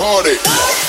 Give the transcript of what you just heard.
party.